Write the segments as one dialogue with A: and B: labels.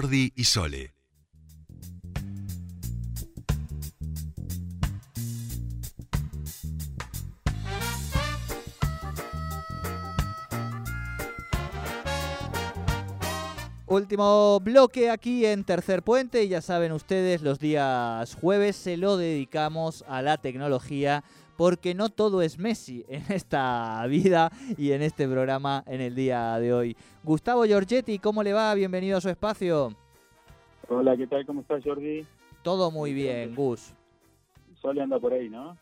A: Jordi y Sole.
B: Último bloque aquí en Tercer Puente y ya saben ustedes, los días jueves se lo dedicamos a la tecnología porque no todo es Messi en esta vida y en este programa en el día de hoy. Gustavo Giorgetti, ¿cómo le va? Bienvenido a su espacio.
C: Hola, ¿qué tal? ¿Cómo estás, Jordi?
B: Todo muy bien, Gus.
C: Sole anda por ahí, ¿no?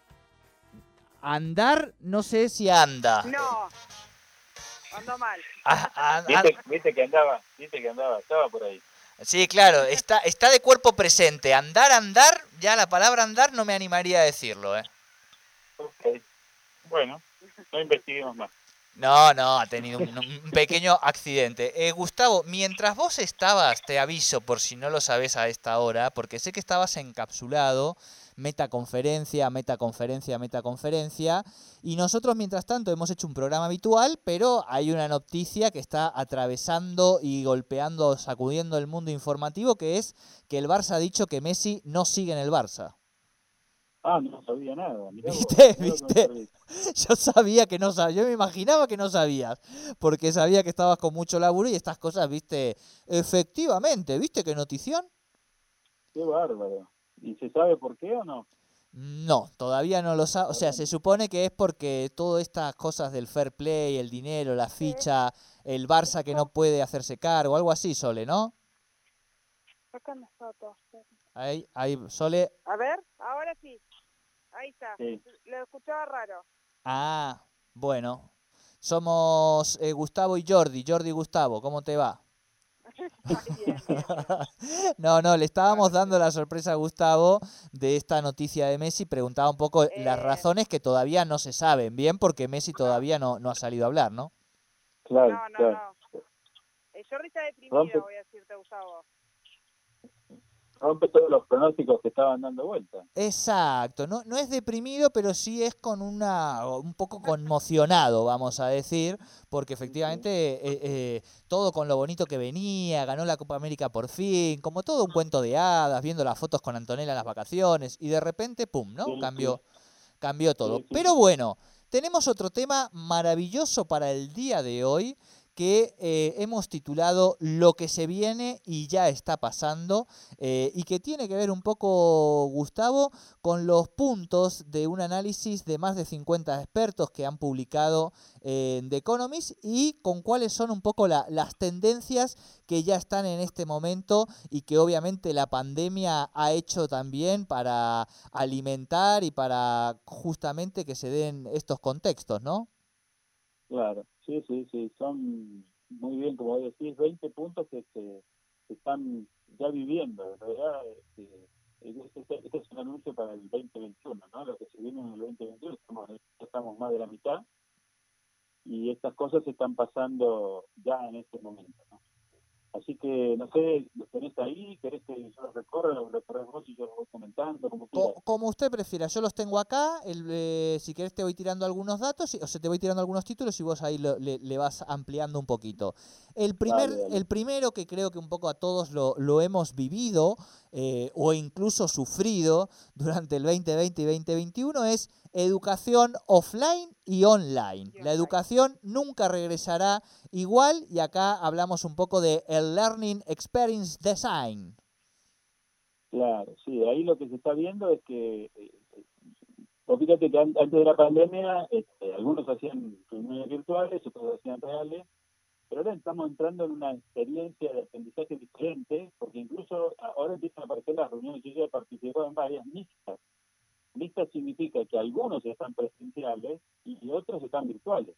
B: Andar, no sé si anda.
D: No, ando mal.
B: Ah, ah, ah,
C: ¿Viste, viste que andaba, viste que andaba, estaba por ahí.
B: sí, claro, está, está de cuerpo presente. Andar, andar, ya la palabra andar no me animaría a decirlo, ¿eh?
C: Ok. Bueno, no investiguemos más.
B: No, no, ha tenido un, un pequeño accidente. Eh, Gustavo, mientras vos estabas, te aviso por si no lo sabes a esta hora, porque sé que estabas encapsulado, metaconferencia, metaconferencia, metaconferencia, y nosotros mientras tanto hemos hecho un programa habitual, pero hay una noticia que está atravesando y golpeando, sacudiendo el mundo informativo, que es que el Barça ha dicho que Messi no sigue en el Barça.
C: Ah, no sabía nada. mirá
B: ¿Viste? ¿Viste? Yo sabía que no sabías, yo me imaginaba que no sabías, porque sabía que estabas con mucho laburo y estas cosas, viste, efectivamente, ¿viste qué notición?
C: Qué bárbaro. ¿Y se sabe por qué o no?
B: No, todavía no lo sabe, o sea, se supone que es porque todas estas cosas del fair play, el dinero, la ficha, el Barça que no puede hacerse cargo, algo así, Sole, ¿no?
D: Fotos.
B: Ahí, ahí, Sole,
D: A ver, ahora sí. Ahí está.
C: Sí.
D: Lo escuchaba raro.
B: ah, bueno, somos eh, Gustavo y Jordi, Jordi y Gustavo, ¿cómo te va? No, no, le estábamos dando la sorpresa a Gustavo de esta noticia de Messi. Preguntaba un poco las razones que todavía no se saben bien, porque Messi todavía no, no ha salido a hablar, ¿no?
C: Claro,
D: No, no,
C: claro.
D: no. El Jordi está deprimido, voy a decirte, Gustavo.
C: Rompe todos los pronósticos que estaban dando vuelta.
B: Exacto, no, no es deprimido, pero sí es con una, un poco conmocionado, vamos a decir, porque efectivamente eh, eh, todo con lo bonito que venía, ganó la Copa América por fin, como todo un cuento de hadas, viendo las fotos con Antonella en las vacaciones, y de repente, pum, ¿no?
C: Sí, sí.
B: Cambió, cambió todo.
C: Sí.
B: Pero bueno, tenemos otro tema maravilloso para el día de hoy que eh, hemos titulado Lo que se viene y ya está pasando eh, y que tiene que ver un poco, Gustavo, con los puntos de un análisis de más de 50 expertos que han publicado en The Economist y con cuáles son un poco la- las tendencias que ya están en este momento y que obviamente la pandemia ha hecho también para alimentar y para justamente que se den estos contextos, ¿no?
C: Claro, sí, sí, sí. Son muy bien, como decís, 20 puntos que se están ya viviendo. En realidad, este, este, este es un anuncio para el 2021, ¿no? Lo que se viene en el 2021, estamos, estamos más de la mitad y estas cosas se están pasando ya en este momento, ¿no? Así que, no sé, ¿los tenés ahí? ¿Querés que yo los recorra? ¿Los recorres vos y yo los voy comentando? Como.
B: Co- como usted prefiera, yo los tengo acá, el, eh, si querés te voy tirando algunos datos, o sea, te voy tirando algunos títulos y vos ahí lo- le, le vas ampliando un poquito. El, primer, el primero que creo que un poco a todos lo, lo hemos vivido eh, o incluso sufrido durante el 2020 y 2021 es educación offline y online. La educación nunca regresará igual y acá hablamos un poco de el Learning Experience Design.
C: Claro, sí, ahí lo que se está viendo es que, eh, vos fíjate que an- antes de la pandemia, este, algunos hacían reuniones virtuales, otros hacían reales, pero ahora estamos entrando en una experiencia de aprendizaje diferente, porque incluso ahora empiezan a aparecer las reuniones, yo ya he participado en varias mixtas. Mixtas significa que algunos están presenciales y otros están virtuales.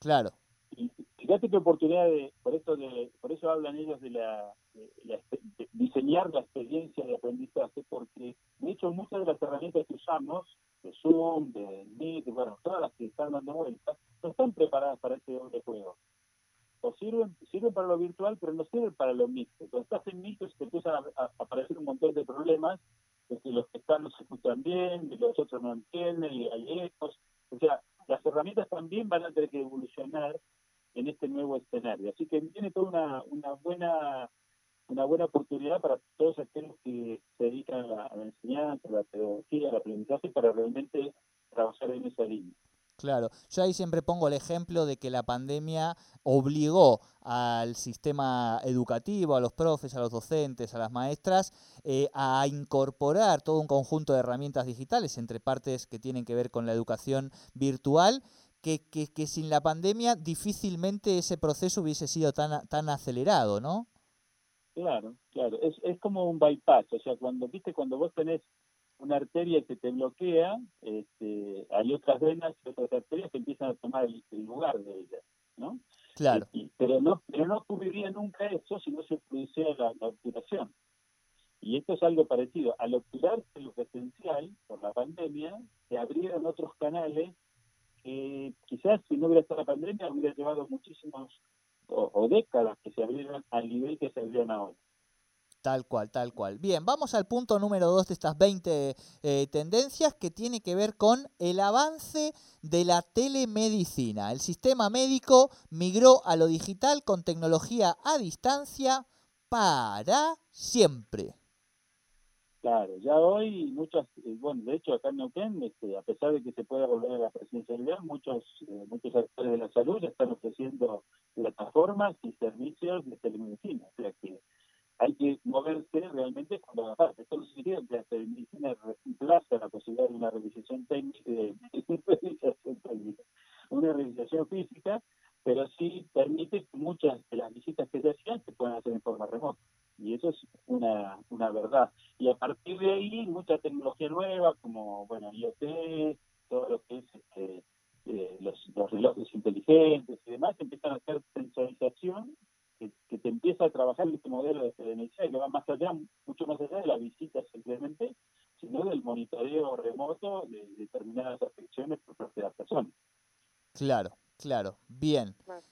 B: Claro.
C: Y fíjate qué oportunidad de, por eso de, por eso hablan ellos de la, de la expe- de diseñar la experiencia de aprendizaje, porque de hecho muchas de las herramientas que usamos, de Zoom, de Meet, bueno, todas las que están dando vueltas, no están preparadas para ese doble juego. O sirven, sirven para lo virtual, pero no sirven para lo mixto. Cuando estás en mixto te empiezan a, a aparecer un montón de problemas, de que los no se escuchan bien, de los otros no entienden, y hay ecos. O sea, las herramientas también van a tener que evolucionar en este nuevo escenario. Así que viene toda una, una buena una buena oportunidad para todos aquellos que se dedican a la, a la enseñanza, a la pedagogía, al aprendizaje, para realmente trabajar en esa línea.
B: Claro, yo ahí siempre pongo el ejemplo de que la pandemia obligó al sistema educativo, a los profes, a los docentes, a las maestras, eh, a incorporar todo un conjunto de herramientas digitales entre partes que tienen que ver con la educación virtual, que, que, que sin la pandemia difícilmente ese proceso hubiese sido tan, tan acelerado, ¿no?
C: Claro, claro, es, es como un bypass, o sea, cuando, viste, cuando vos tenés una arteria que te bloquea, este, hay otras venas y otras arterias que empiezan a tomar el, el lugar de ellas, ¿no?
B: Claro.
C: Y, pero no pero no ocurriría nunca eso si no se produciera la, la, obturación. Y esto es algo parecido. Al obturarse lo presencial por la pandemia, se abrieron otros canales que quizás si no hubiera estado la pandemia hubiera llevado muchísimos o, o décadas que se abrieron al nivel que se abrieron ahora.
B: Tal cual, tal cual. Bien, vamos al punto número dos de estas 20 eh, tendencias que tiene que ver con el avance de la telemedicina. El sistema médico migró a lo digital con tecnología a distancia para siempre.
C: Claro, ya hoy muchas, eh, bueno, de hecho acá en Neuquén, este, a pesar de que se pueda volver a la presencialidad, muchos, eh, muchos actores de la salud están ofreciendo plataformas y servicios de telemedicina. O sea que hay que moverse realmente la parte. Esto no significa que la telemedicina reemplaza la posibilidad de una realización técnica, de, técnica, una realización física, pero sí permite que muchas de las visitas que se hacían se puedan hacer en forma remota. Y eso es una, una verdad. Y a partir de ahí, mucha tecnología nueva, como, bueno, IoT, todo lo que es este, eh, los, los relojes inteligentes y demás, empiezan a hacer sensorización que, que, te empieza a trabajar este modelo de telemedicina y que va más allá, mucho más allá de la visita simplemente, sino del monitoreo remoto de determinadas afecciones por parte de la persona.
B: Claro, claro, bien.
D: Claro.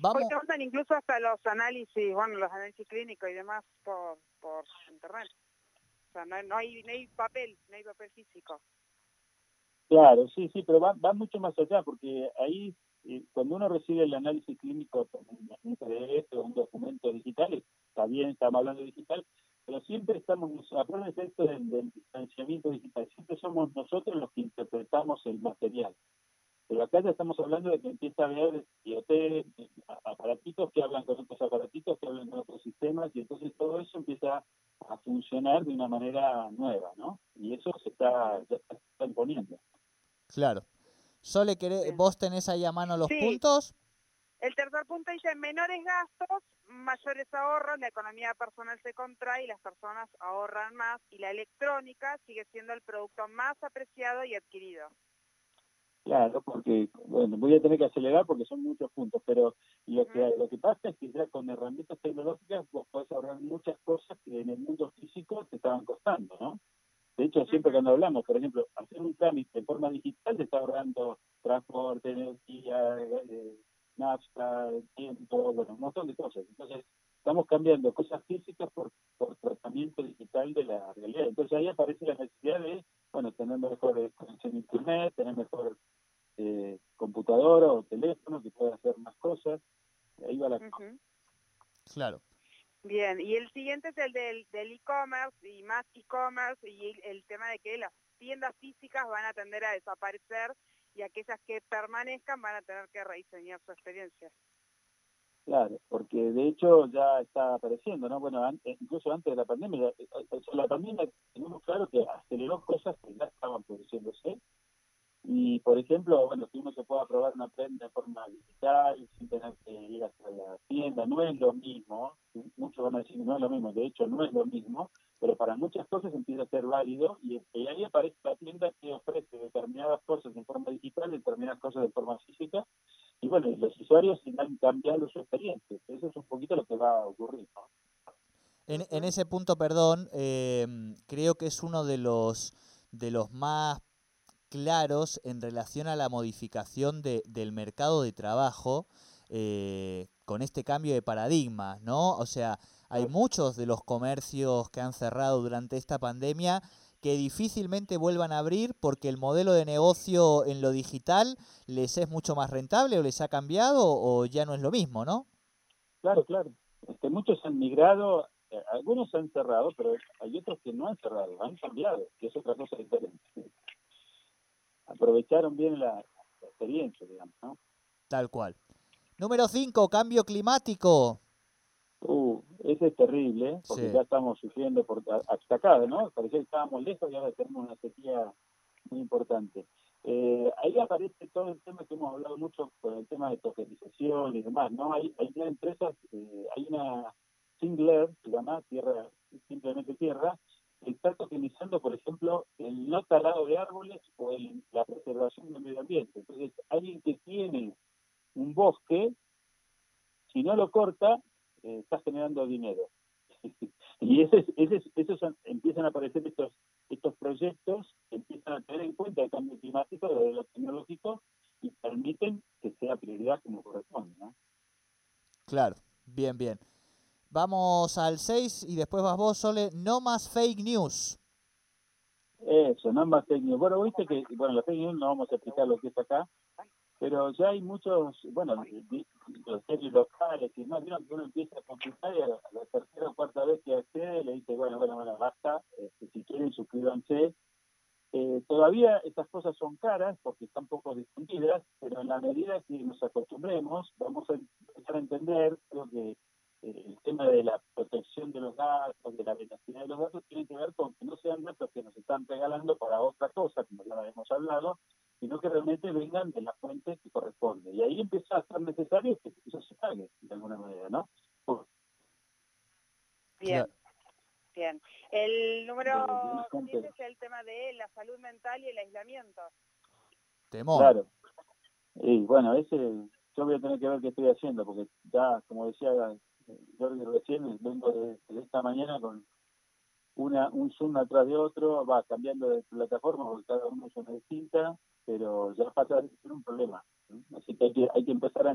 B: Vamos.
D: Porque mandan incluso hasta los análisis, bueno, los análisis clínicos y demás por, por internet. O sea, no, no, hay, no hay papel, no hay papel físico.
C: Claro, sí, sí, pero va, va mucho más allá, porque ahí eh, cuando uno recibe el análisis clínico un PDF o un documento digital, está bien, estamos hablando digital, pero siempre estamos, acuérdense esto del, distanciamiento digital, siempre somos nosotros los que interpretamos el material. Pero acá ya estamos hablando de que empieza a haber IoT, aparatitos que hablan con otros aparatitos, que hablan con otros sistemas, y entonces todo eso empieza a funcionar de una manera nueva, ¿no? Y eso se está, ya está imponiendo.
B: Claro. Sole, querés, ¿vos tenés ahí a mano los
D: sí.
B: puntos?
D: El tercer punto dice, menores gastos, mayores ahorros, la economía personal se contrae y las personas ahorran más y la electrónica sigue siendo el producto más apreciado y adquirido.
C: Claro, porque, bueno, voy a tener que acelerar porque son muchos puntos, pero lo que, lo que pasa es que ya con herramientas tecnológicas vos podés ahorrar muchas cosas que en el mundo físico te estaban costando, ¿no? De hecho, siempre cuando hablamos, por ejemplo, hacer un trámite de forma digital te está ahorrando transporte, energía, eh, nafta, tiempo, bueno, un montón de cosas. Entonces, estamos cambiando cosas físicas por, por tratamiento digital de la realidad. Entonces ahí aparece la necesidad de, bueno, tener mejor conexión a internet, tener mejor eh, computadora o teléfono que pueda hacer más cosas. Ahí va la uh -huh.
B: Claro.
D: Bien, y el siguiente es el del e-commerce y más e-commerce y el, tema de que las tiendas físicas van a tender a desaparecer y aquellas que permanezcan van a tener que rediseñar su experiencia.
C: Claro, porque de hecho ya está apareciendo, ¿no? Bueno, an incluso antes de la pandemia, eh, la pandemia tenemos claro que aceleró cosas que ya estaban produciéndose. Y, por ejemplo, bueno, que uno se pueda probar una prenda de forma digital, sin tener que ir hasta la tienda, no es lo mismo. Muchos van a decir, no es lo mismo, de hecho, no es lo mismo, pero para muchas cosas empieza a ser válido y, ahí aparece la tienda que ofrece determinadas cosas en forma digital, determinadas cosas de forma física, y bueno, los usuarios han cambiado su experiencia. Eso es un poquito lo que va a ocurrir. ¿no?
B: En, en, ese punto, perdón, eh, creo que es uno de los, de los más claros en relación a la modificación de, del mercado de trabajo eh, con este cambio de paradigma, ¿no? O sea, hay muchos de los comercios que han cerrado durante esta pandemia que difícilmente vuelvan a abrir porque el modelo de negocio en lo digital les es mucho más rentable o les ha cambiado o ya no es lo mismo, ¿no?
C: Claro, claro. Este, muchos han migrado eh, algunos han cerrado, pero hay otros que no han cerrado, han cambiado, que es otra cosa diferente. Aprovecharon bien la, experiencia, digamos, ¿no?
B: Tal cual. Número 5, cambio climático.
C: Uh, ese es terrible, porque ya estamos sufriendo por hasta acá, ¿no? Parecía que estábamos lejos y ahora tenemos una sequía muy importante. Eh, ahí aparece todo el tema que hemos hablado mucho con el tema de tokenización y demás, ¿no? Hay, hay empresas, eh, hay una Singler, se llama Tierra, simplemente Tierra, que está tokenizando, por ejemplo, el no talado de árboles o la preservación del medio ambiente. Entonces, alguien que tiene un bosque, si no lo corta, eh, está generando dinero. y ese, ese, esos empiezan a aparecer estos estos proyectos empiezan a tener en cuenta el cambio climático desde lo tecnológico y permiten que sea prioridad como corresponde. ¿no?
B: Claro, bien, bien. Vamos al 6 y después vas vos, Sole. No más fake news.
C: Eso, no más fake news. Bueno, viste que, bueno, la fake news no vamos a explicar lo que es acá, pero ya hay muchos, bueno, los series locales y más, vieron que uno empieza a complicar y a la, tercera o cuarta vez que accede le dice, bueno, bueno, bueno, basta, este, si quieren suscríbanse. Eh, todavía estas cosas son caras porque están poco difundidas, pero en la medida que nos acostumbremos, vamos a empezar a entender, creo que el tema de la protección de los datos, de la velocidad de los datos, tiene que ver con que no sean datos que nos están regalando para otra cosa, como ya lo hemos hablado, sino que realmente vengan de la fuente que corresponde. Y ahí empieza a ser necesario que eso se pague de alguna manera, ¿no?
D: Bien. Bien. El número 7 es el tema de la salud mental y el aislamiento.
C: Temor. Claro. Y bueno, ese yo voy a tener que ver qué estoy haciendo, porque ya, como decía Jorge recién, vengo de esta mañana con una, un Zoom atrás de otro, va cambiando de plataforma porque cada uno es una distinta, pero ya pasa a ser un problema. Así que hay, que hay que empezar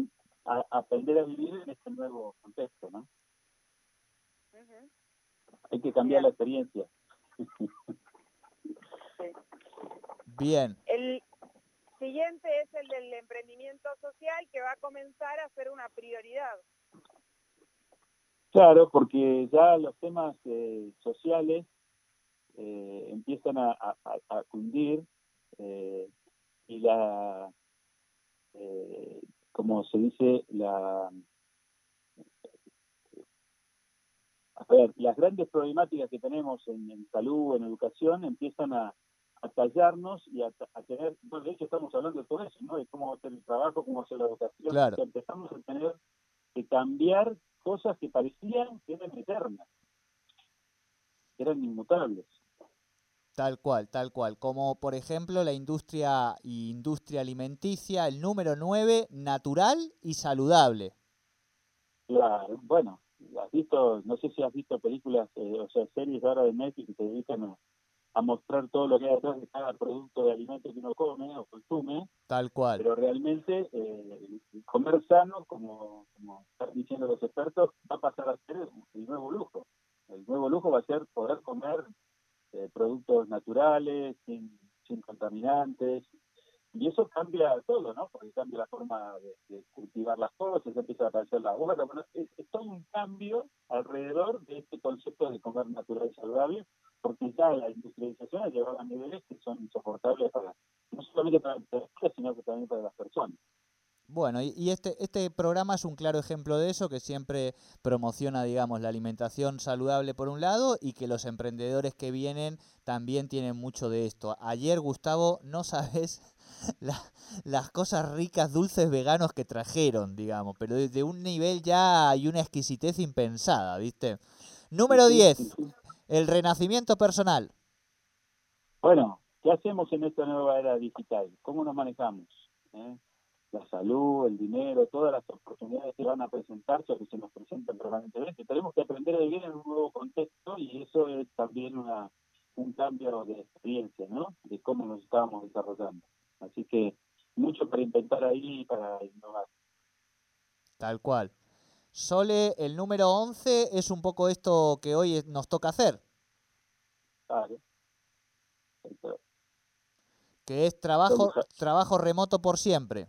C: a, aprender a vivir en este nuevo contexto, ¿no? Hay que cambiar la experiencia.
B: Bien.
D: El siguiente es el del emprendimiento social que va a comenzar a ser una prioridad.
C: Claro, porque ya los temas eh, sociales eh, empiezan a, a, cundir eh, y la, como se dice, la, a ver, las grandes problemáticas que tenemos en, salud, en educación, empiezan a, a tallarnos y a, tener, bueno, de hecho estamos hablando de todo eso, ¿no? De cómo hacer el trabajo, cómo hacer la educación.
B: Claro.
C: empezamos a tener que cambiar cosas que parecían que eran eternas, eran inmutables.
B: Tal cual, tal cual. Como por ejemplo la industria industria alimenticia, el número 9, natural y saludable.
C: Claro, bueno, has visto, no sé si has visto películas, eh, o sea, series ahora de Netflix que se dedican a, a mostrar todo lo que hay detrás de cada producto de alimento que uno come o consume.
B: Tal cual.
C: Pero realmente eh, comer sano, como, como están diciendo los expertos, va a pasar a ser el nuevo lujo. El nuevo lujo va a ser poder comer eh, productos naturales, sin, sin contaminantes, y eso cambia todo, ¿no? Porque cambia la forma de, cultivar las cosas, empieza a aparecer la huerta. Bueno, es, todo un cambio alrededor de este concepto de comer natural y saludable, porque ya la industrialización ha llegado a niveles que son insoportables para, no solamente para las sino también para las personas.
B: Bueno, y, este, este programa es un claro ejemplo de eso, que siempre promociona, digamos, la alimentación saludable por un lado y que los emprendedores que vienen también tienen mucho de esto. Ayer, Gustavo, no sabes las cosas ricas, dulces veganos que trajeron, digamos, pero de, un nivel ya hay una exquisitez impensada, ¿viste? Número 10, el renacimiento personal.
C: Bueno, ¿qué hacemos en esta nueva era digital? ¿Cómo nos manejamos? ¿Eh? La salud, el dinero, todas las oportunidades que van a presentarse o que se nos presentan permanentemente. Tenemos que aprender a vivir en un nuevo contexto y eso es también una, un cambio de experiencia, ¿no? De cómo nos estábamos desarrollando. Así que mucho para inventar ahí y para innovar.
B: Tal cual. Sole, el número 11 es un poco esto que hoy nos toca hacer.
C: Claro.
B: Que es trabajo, trabajo remoto por siempre.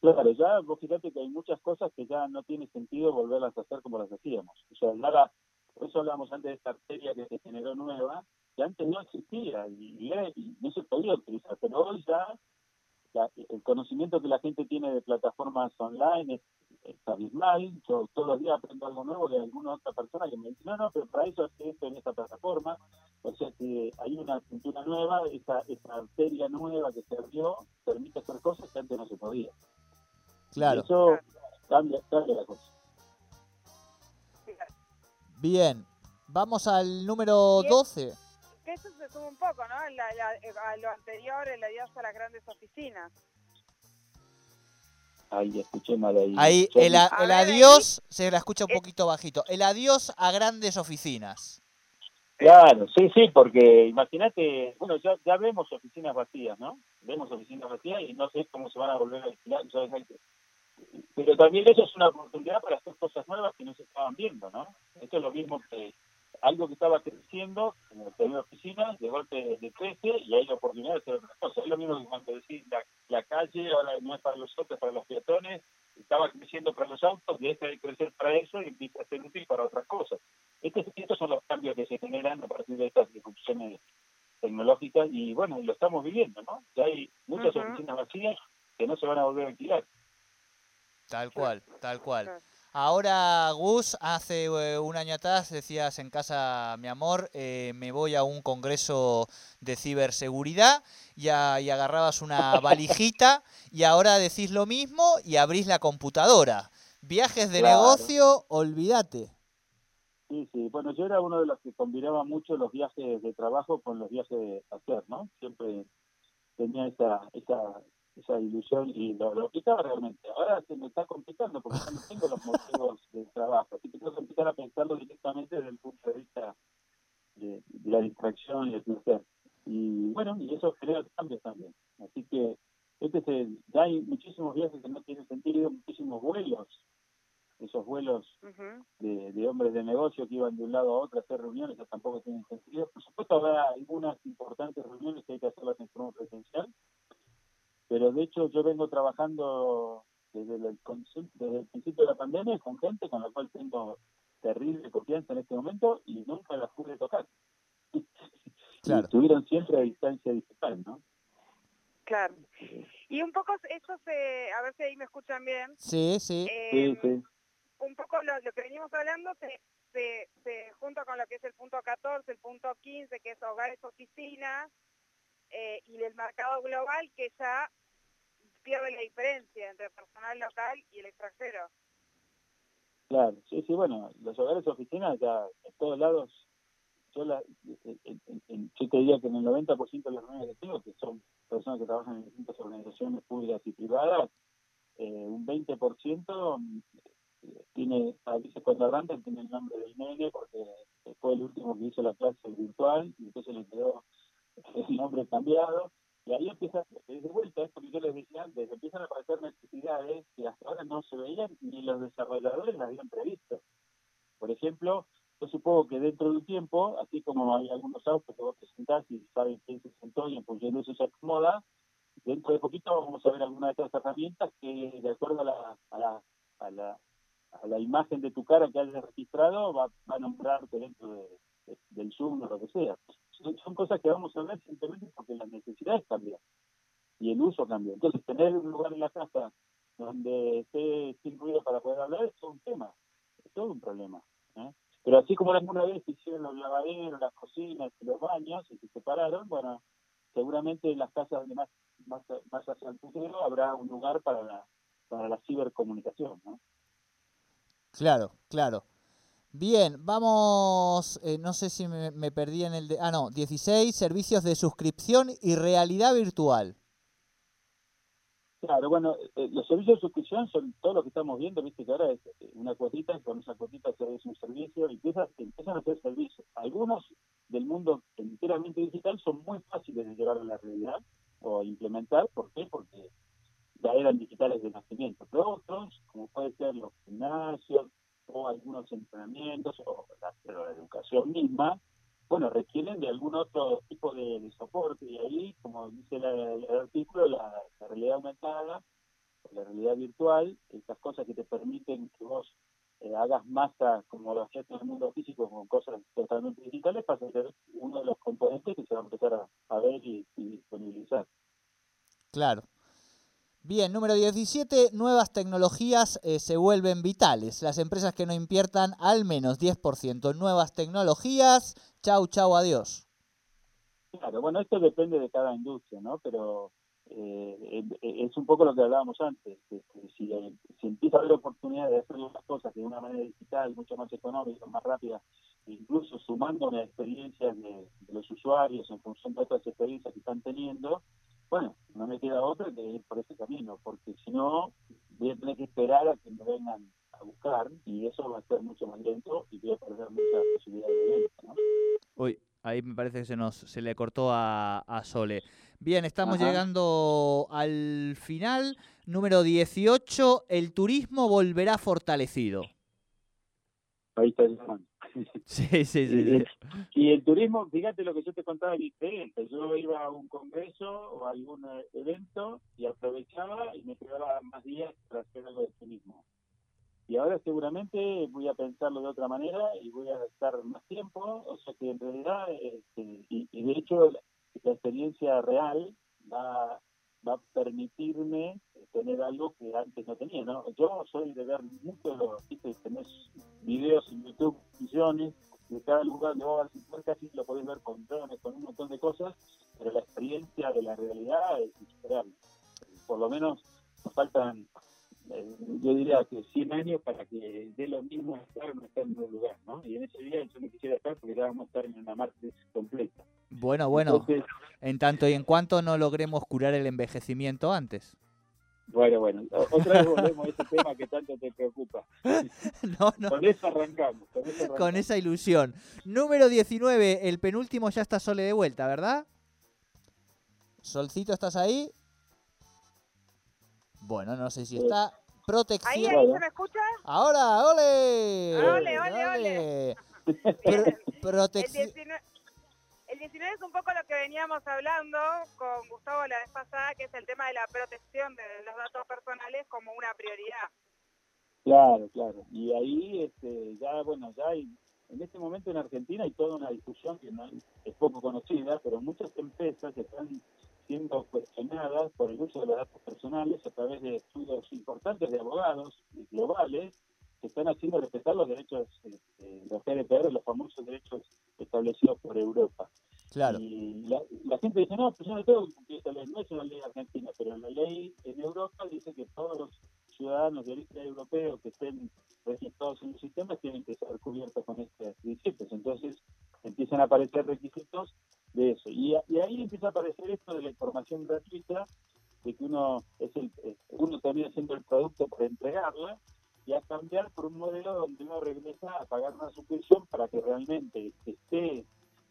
C: Claro, ya vos fíjate que hay muchas cosas que ya no tiene sentido volverlas a hacer como las hacíamos. O sea, nada, por eso hablamos antes de esta arteria que se generó nueva, que antes no existía y, no se podía utilizar, pero hoy ya el conocimiento que la gente tiene de plataformas online es, abismal. Yo todos los días aprendo algo nuevo de alguna otra persona que me dice, no, no, pero para eso hace esto en esta plataforma. O sea que hay una cultura nueva, esa, esa arteria nueva que se abrió permite hacer cosas que antes no se podía.
B: Claro.
C: eso cambia, cambia la cosa.
B: Bien, vamos al número 12
D: eso se sube un poco, ¿no? a lo anterior, el adiós a las grandes oficinas.
C: Ahí escuché mal ahí.
B: Ahí, el, adiós se la escucha un poquito bajito. El adiós a grandes oficinas.
C: Claro, sí, sí, porque imagínate, bueno, ya, ya vemos oficinas vacías, ¿no? Vemos oficinas vacías y no sé cómo se van a volver a alquilar, pero también eso es una oportunidad para hacer cosas nuevas que no se estaban viendo, ¿no? Esto es lo mismo que algo que estaba creciendo, como tener oficinas, de golpe decrece y hay la oportunidad de hacer otras cosas. Es lo mismo que cuando decís la, calle ahora no es para los autos, para los peatones, estaba creciendo para los autos, deja de crecer para eso y empieza a ser útil para otras cosas. Estos, estos son los cambios que se generan a partir de estas disrupciones tecnológicas y bueno, lo estamos viviendo, ¿no? Ya hay muchas oficinas vacías que no se van a volver a alquilar.
B: Tal cual, tal cual. Ahora, Gus, hace eh, un año atrás decías en casa, mi amor, eh, me voy a un congreso de ciberseguridad y, y, agarrabas una valijita y ahora decís lo mismo y abrís la computadora. Viajes de negocio, olvídate.
C: Sí, sí. Bueno, yo era uno de los que combinaba mucho los viajes de trabajo con los viajes de hacer, ¿no? Siempre tenía esa, esa esa ilusión y lo, lo aplicaba realmente. Ahora se me está complicando porque no tengo los motivos de trabajo, así que tengo que empezar a pensarlo directamente desde el punto de vista de, la distracción y el placer. Y bueno, y eso crea cambios también. Así que este es el, ya hay muchísimos viajes que no tienen sentido, muchísimos vuelos, esos vuelos de, de, hombres de negocio que iban de un lado a otro a hacer reuniones que tampoco tienen sentido. Por supuesto habrá algunas importantes reuniones que hay que hacerlas en forma presencial, pero de hecho yo vengo trabajando desde el, desde el principio de la pandemia con gente con la cual tengo terrible confianza en este momento y nunca las pude tocar. Claro. Estuvieron siempre a distancia digital, ¿no?
D: Claro. Y un poco eso se, a ver si ahí me escuchan bien.
B: Sí, sí.
C: sí, sí.
D: Un poco lo, que venimos hablando se, se, se junto con lo que es el punto 14, el punto 15, que es hogares, oficinas, eh, y del mercado global que ya pierde la diferencia entre el personal local y el extranjero.
C: Claro, sí, sí, bueno, los hogares oficinas ya en todos lados, yo, la, yo te diría que en el 90% de los reuniones que tengo, que son personas que trabajan en distintas organizaciones públicas y privadas, eh, un 20% eh, tiene, a veces cuando arrancan tiene el nombre del nene porque fue el último que hizo la clase virtual y entonces le quedó el nombre cambiado, y ahí empieza, de vuelta, esto que yo les decía antes, empiezan a aparecer necesidades que hasta ahora no se veían ni los desarrolladores las habían previsto. Por ejemplo, yo supongo que dentro de un tiempo, así como hay algunos autos que vos presentás y saben quién se sentó y en función de eso se acomoda, dentro de poquito vamos a ver alguna de estas herramientas que, de acuerdo a la, a la, a la, a la imagen de tu cara que hayas registrado, va, va a nombrarte dentro de, del Zoom o lo que sea. Son, cosas que vamos a ver simplemente porque las necesidades cambian y el uso cambia. Entonces, tener un lugar en la casa donde esté sin ruido para poder hablar es todo un tema, es todo un problema. ¿eh? Pero así como alguna vez hicieron los lavaderos, las cocinas y los baños y se separaron, bueno, seguramente en las casas donde más, más, más hacia el futuro habrá un lugar para la, para la cibercomunicación. ¿no?
B: Claro, claro. Bien, vamos, eh, no sé si me, perdí en el de... Ah, no, 16, servicios de suscripción y realidad virtual.
C: Claro, bueno, eh, los servicios de suscripción son todo lo que estamos viendo, viste que ahora es eh, una cuotita, con esa cuotita se hace un servicio y empiezan, empiezan a hacer servicios. Algunos del mundo enteramente digital son muy fáciles de llevar a la realidad o implementar, ¿por qué? Porque ya eran digitales de nacimiento, pero otros, como puede ser los gimnasios, o algunos entrenamientos o la, educación misma, bueno, requieren de algún otro tipo de, soporte y ahí, como dice el artículo, la, realidad aumentada, la realidad virtual, estas cosas que te permiten que vos eh, hagas masa como lo hacías en el mundo físico con cosas totalmente digitales, pasa a ser uno de los componentes que se va a empezar a, ver y, disponibilizar.
B: Claro. Bien, número 17, nuevas tecnologías eh, se vuelven vitales. Las empresas que no inviertan al menos 10% en nuevas tecnologías, chau, chau, adiós.
C: Claro, bueno, esto depende de cada industria, ¿no? Pero eh, es un poco lo que hablábamos antes. si, si, empieza a haber oportunidades de hacer las cosas de una manera digital, mucho más económica, más rápida, incluso sumando las experiencias de, los usuarios en función de otras experiencias que están teniendo, bueno, no me queda otra que ir por ese camino, porque si no, voy a tener que esperar a que me vengan a buscar y eso va a ser mucho más lento y voy a perder muchas posibilidades de venta. ¿no?
B: Uy, ahí me parece que se nos se le cortó a, a Sole. Bien, estamos llegando al final. Número 18, el turismo volverá fortalecido.
C: Ahí está el
B: Sí, sí, sí,
C: Y el turismo, fíjate lo que yo te contaba diferente. Yo iba a un congreso o a algún eh, evento y aprovechaba y me quedaba más días para hacer algo de turismo. Y ahora seguramente voy a pensarlo de otra manera y voy a estar más tiempo. O sea que en realidad, este, y, de hecho la experiencia real va, va a permitirme tener algo que antes no tenía. ¿no? Yo soy de ver mucho, tenés videos en YouTube, millones, de cada lugar de vos casi lo podés ver con drones, con un montón de cosas, pero la experiencia de la realidad es insuperable. Por lo menos nos faltan eh, yo diría que 100 años para que dé lo mismo estar en un lugar, ¿no? Y en ese día yo no quisiera estar porque ya vamos a estar en una Marte completa.
B: Bueno, bueno, en tanto y en cuanto no logremos curar el envejecimiento antes.
C: Bueno, bueno, otra vez volvemos a ese tema que tanto te preocupa. no, no. Con eso arrancamos. Con, eso
B: con esa ilusión. Número 19, el penúltimo ya está Sole de vuelta, ¿verdad? Solcito, ¿estás ahí? Bueno, no sé si está. Protección.
D: ¿Ahí, ahí se me escucha?
B: Ahora,
D: ole. Ole, ole, ole.
B: protección.
D: 19 es un poco lo que veníamos hablando con Gustavo la vez pasada, que es el tema de la protección de los datos personales como una prioridad.
C: Claro, claro. Y ahí este, ya, bueno, ya hay, en este momento en Argentina hay toda una discusión que no es poco conocida, pero muchas empresas están siendo cuestionadas por el uso de los datos personales a través de estudios importantes de abogados globales que están haciendo respetar los derechos, este, los GDPR, los famosos derechos establecidos por Europa.
B: Claro.
C: Y la, gente dice, no, pues yo no tengo que cumplir esta ley, no es una ley argentina, pero la ley en Europa dice que todos los ciudadanos de origen europeo que estén registrados en los sistemas tienen que ser cubiertos con estos principios. Entonces empiezan a aparecer requisitos de eso. Y, ahí empieza a aparecer esto de la información gratuita, de que uno es el, eh, uno termina siendo el producto por entregarla, y a cambiar por un modelo donde uno regresa a pagar una suscripción para que realmente esté,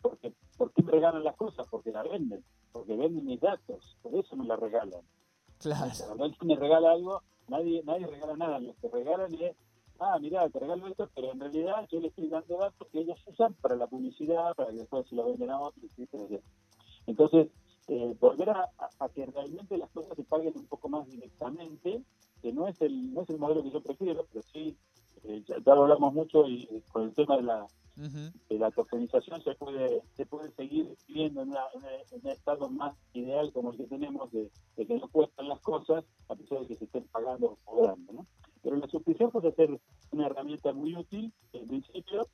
C: porque ¿por qué me regalan las cosas? Porque la venden, porque venden mis datos, por eso me la regalan.
B: Claro.
C: Cuando alguien me regala algo, nadie nadie regala nada, lo que regalan es ah, mira, te regalo esto, pero en realidad yo le estoy dando datos que ellos usan para la publicidad, para que después se lo venden a otros, Entonces, eh, volver a, que realmente las cosas se paguen un poco más directamente, que no es el, no es el modelo que yo prefiero, pero sí, ya, lo hablamos mucho y con el tema de la, de la tokenización se puede se puede seguir viviendo en, un estado más ideal como el que tenemos de, de, que no cuestan las cosas a pesar de que se estén pagando o cobrando, ¿no? Pero la suscripción puede ser una herramienta muy útil en principio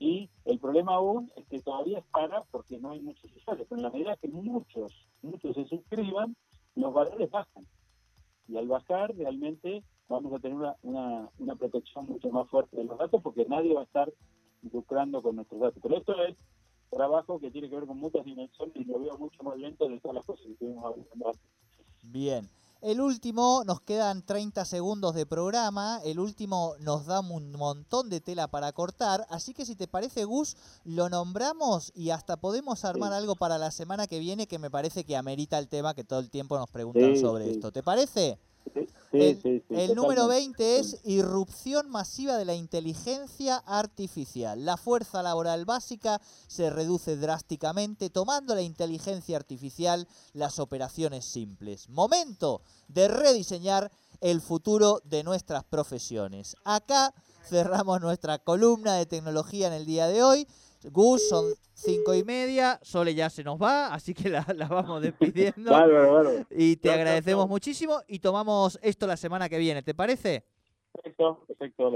C: y el problema aún es que todavía es cara porque no hay muchos usuarios. Pero en la medida que muchos, muchos se suscriban, los valores bajan. Y al bajar realmente
B: El último, nos quedan 30 segundos de programa, el último nos da un montón de tela para cortar, así que si te parece Gus, lo nombramos y hasta podemos armar algo para la semana que viene que me parece que amerita el tema que todo el tiempo nos preguntan sobre esto. ¿Te parece? El, número 20 es irrupción masiva de la inteligencia artificial. La fuerza laboral básica se reduce drásticamente tomando la inteligencia artificial las operaciones simples. Momento de rediseñar el futuro de nuestras profesiones. Acá cerramos nuestra columna de tecnología en el día de hoy. Gus, son cinco y media, Sole ya se nos va, así que la, la vamos despidiendo.
C: Bárbaro, bárbaro.
B: Y te agradecemos muchísimo y tomamos esto la semana que viene, ¿te parece?
C: Perfecto, perfecto.